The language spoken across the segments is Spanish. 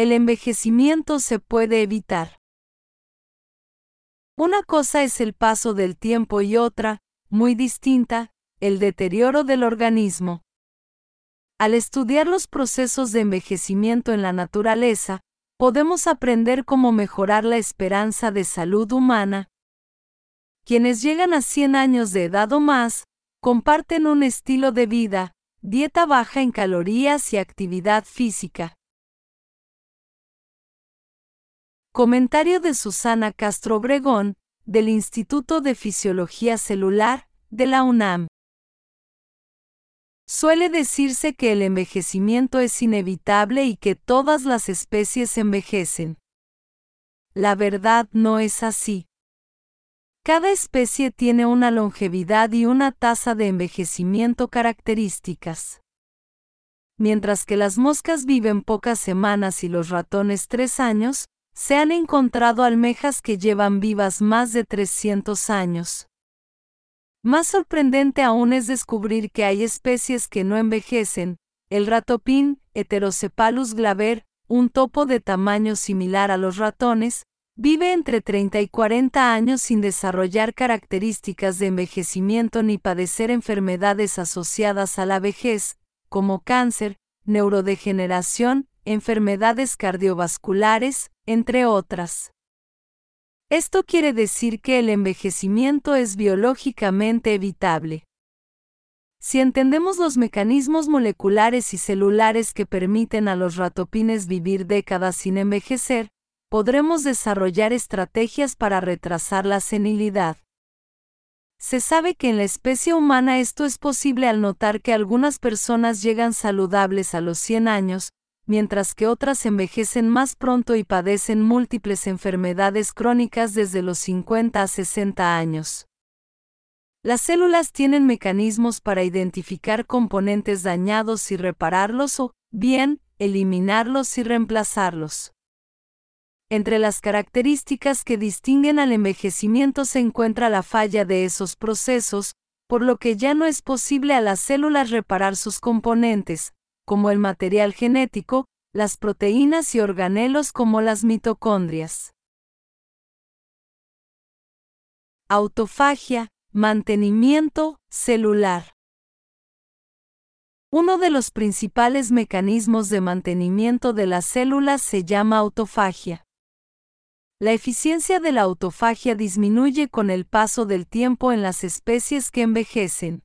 el envejecimiento se puede evitar. Una cosa es el paso del tiempo y otra, muy distinta, el deterioro del organismo. Al estudiar los procesos de envejecimiento en la naturaleza, podemos aprender cómo mejorar la esperanza de salud humana. Quienes llegan a 100 años de edad o más, comparten un estilo de vida, dieta baja en calorías y actividad física. Comentario de Susana Castro Obregón, del Instituto de Fisiología Celular, de la UNAM. Suele decirse que el envejecimiento es inevitable y que todas las especies envejecen. La verdad no es así. Cada especie tiene una longevidad y una tasa de envejecimiento características. Mientras que las moscas viven pocas semanas y los ratones tres años, se han encontrado almejas que llevan vivas más de 300 años. Más sorprendente aún es descubrir que hay especies que no envejecen. El ratopín, Heterocephalus glaber, un topo de tamaño similar a los ratones, vive entre 30 y 40 años sin desarrollar características de envejecimiento ni padecer enfermedades asociadas a la vejez, como cáncer, neurodegeneración, enfermedades cardiovasculares, entre otras. Esto quiere decir que el envejecimiento es biológicamente evitable. Si entendemos los mecanismos moleculares y celulares que permiten a los ratopines vivir décadas sin envejecer, podremos desarrollar estrategias para retrasar la senilidad. Se sabe que en la especie humana esto es posible al notar que algunas personas llegan saludables a los 100 años, mientras que otras envejecen más pronto y padecen múltiples enfermedades crónicas desde los 50 a 60 años. Las células tienen mecanismos para identificar componentes dañados y repararlos o, bien, eliminarlos y reemplazarlos. Entre las características que distinguen al envejecimiento se encuentra la falla de esos procesos, por lo que ya no es posible a las células reparar sus componentes, como el material genético, las proteínas y organelos como las mitocondrias. Autofagia, mantenimiento celular. Uno de los principales mecanismos de mantenimiento de las células se llama autofagia. La eficiencia de la autofagia disminuye con el paso del tiempo en las especies que envejecen.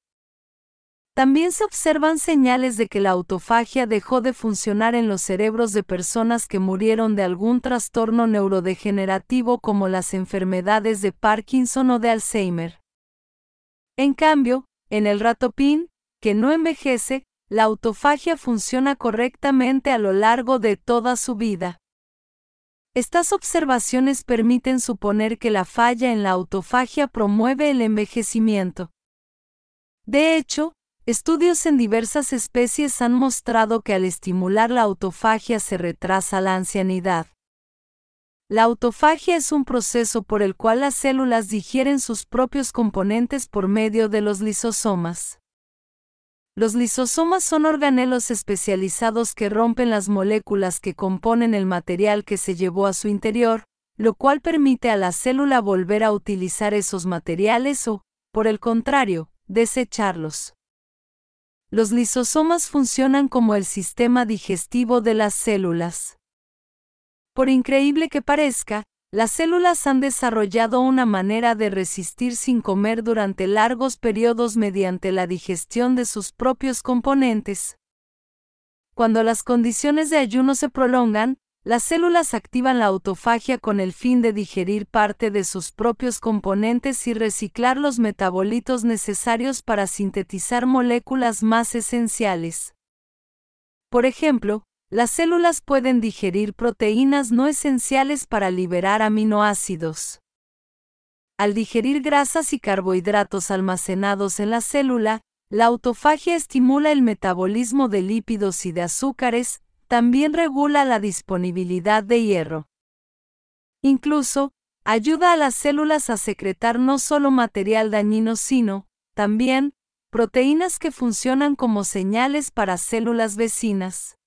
También se observan señales de que la autofagia dejó de funcionar en los cerebros de personas que murieron de algún trastorno neurodegenerativo como las enfermedades de Parkinson o de Alzheimer. En cambio, en el ratopín, que no envejece, la autofagia funciona correctamente a lo largo de toda su vida. Estas observaciones permiten suponer que la falla en la autofagia promueve el envejecimiento. De hecho, Estudios en diversas especies han mostrado que al estimular la autofagia se retrasa la ancianidad. La autofagia es un proceso por el cual las células digieren sus propios componentes por medio de los lisosomas. Los lisosomas son organelos especializados que rompen las moléculas que componen el material que se llevó a su interior, lo cual permite a la célula volver a utilizar esos materiales o, por el contrario, desecharlos. Los lisosomas funcionan como el sistema digestivo de las células. Por increíble que parezca, las células han desarrollado una manera de resistir sin comer durante largos periodos mediante la digestión de sus propios componentes. Cuando las condiciones de ayuno se prolongan, las células activan la autofagia con el fin de digerir parte de sus propios componentes y reciclar los metabolitos necesarios para sintetizar moléculas más esenciales. Por ejemplo, las células pueden digerir proteínas no esenciales para liberar aminoácidos. Al digerir grasas y carbohidratos almacenados en la célula, la autofagia estimula el metabolismo de lípidos y de azúcares, también regula la disponibilidad de hierro. Incluso, ayuda a las células a secretar no solo material dañino, sino, también, proteínas que funcionan como señales para células vecinas.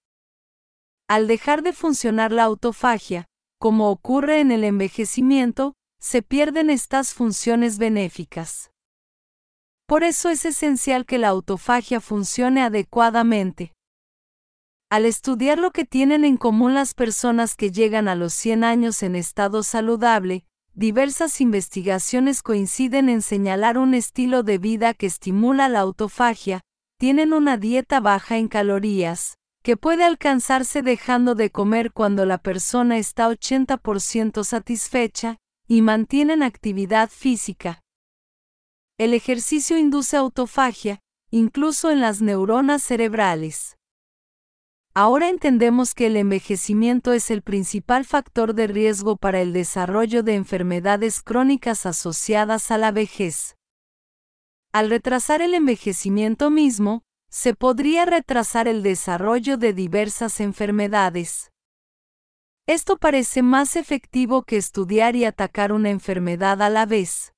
Al dejar de funcionar la autofagia, como ocurre en el envejecimiento, se pierden estas funciones benéficas. Por eso es esencial que la autofagia funcione adecuadamente. Al estudiar lo que tienen en común las personas que llegan a los 100 años en estado saludable, diversas investigaciones coinciden en señalar un estilo de vida que estimula la autofagia, tienen una dieta baja en calorías, que puede alcanzarse dejando de comer cuando la persona está 80% satisfecha, y mantienen actividad física. El ejercicio induce autofagia, incluso en las neuronas cerebrales. Ahora entendemos que el envejecimiento es el principal factor de riesgo para el desarrollo de enfermedades crónicas asociadas a la vejez. Al retrasar el envejecimiento mismo, se podría retrasar el desarrollo de diversas enfermedades. Esto parece más efectivo que estudiar y atacar una enfermedad a la vez.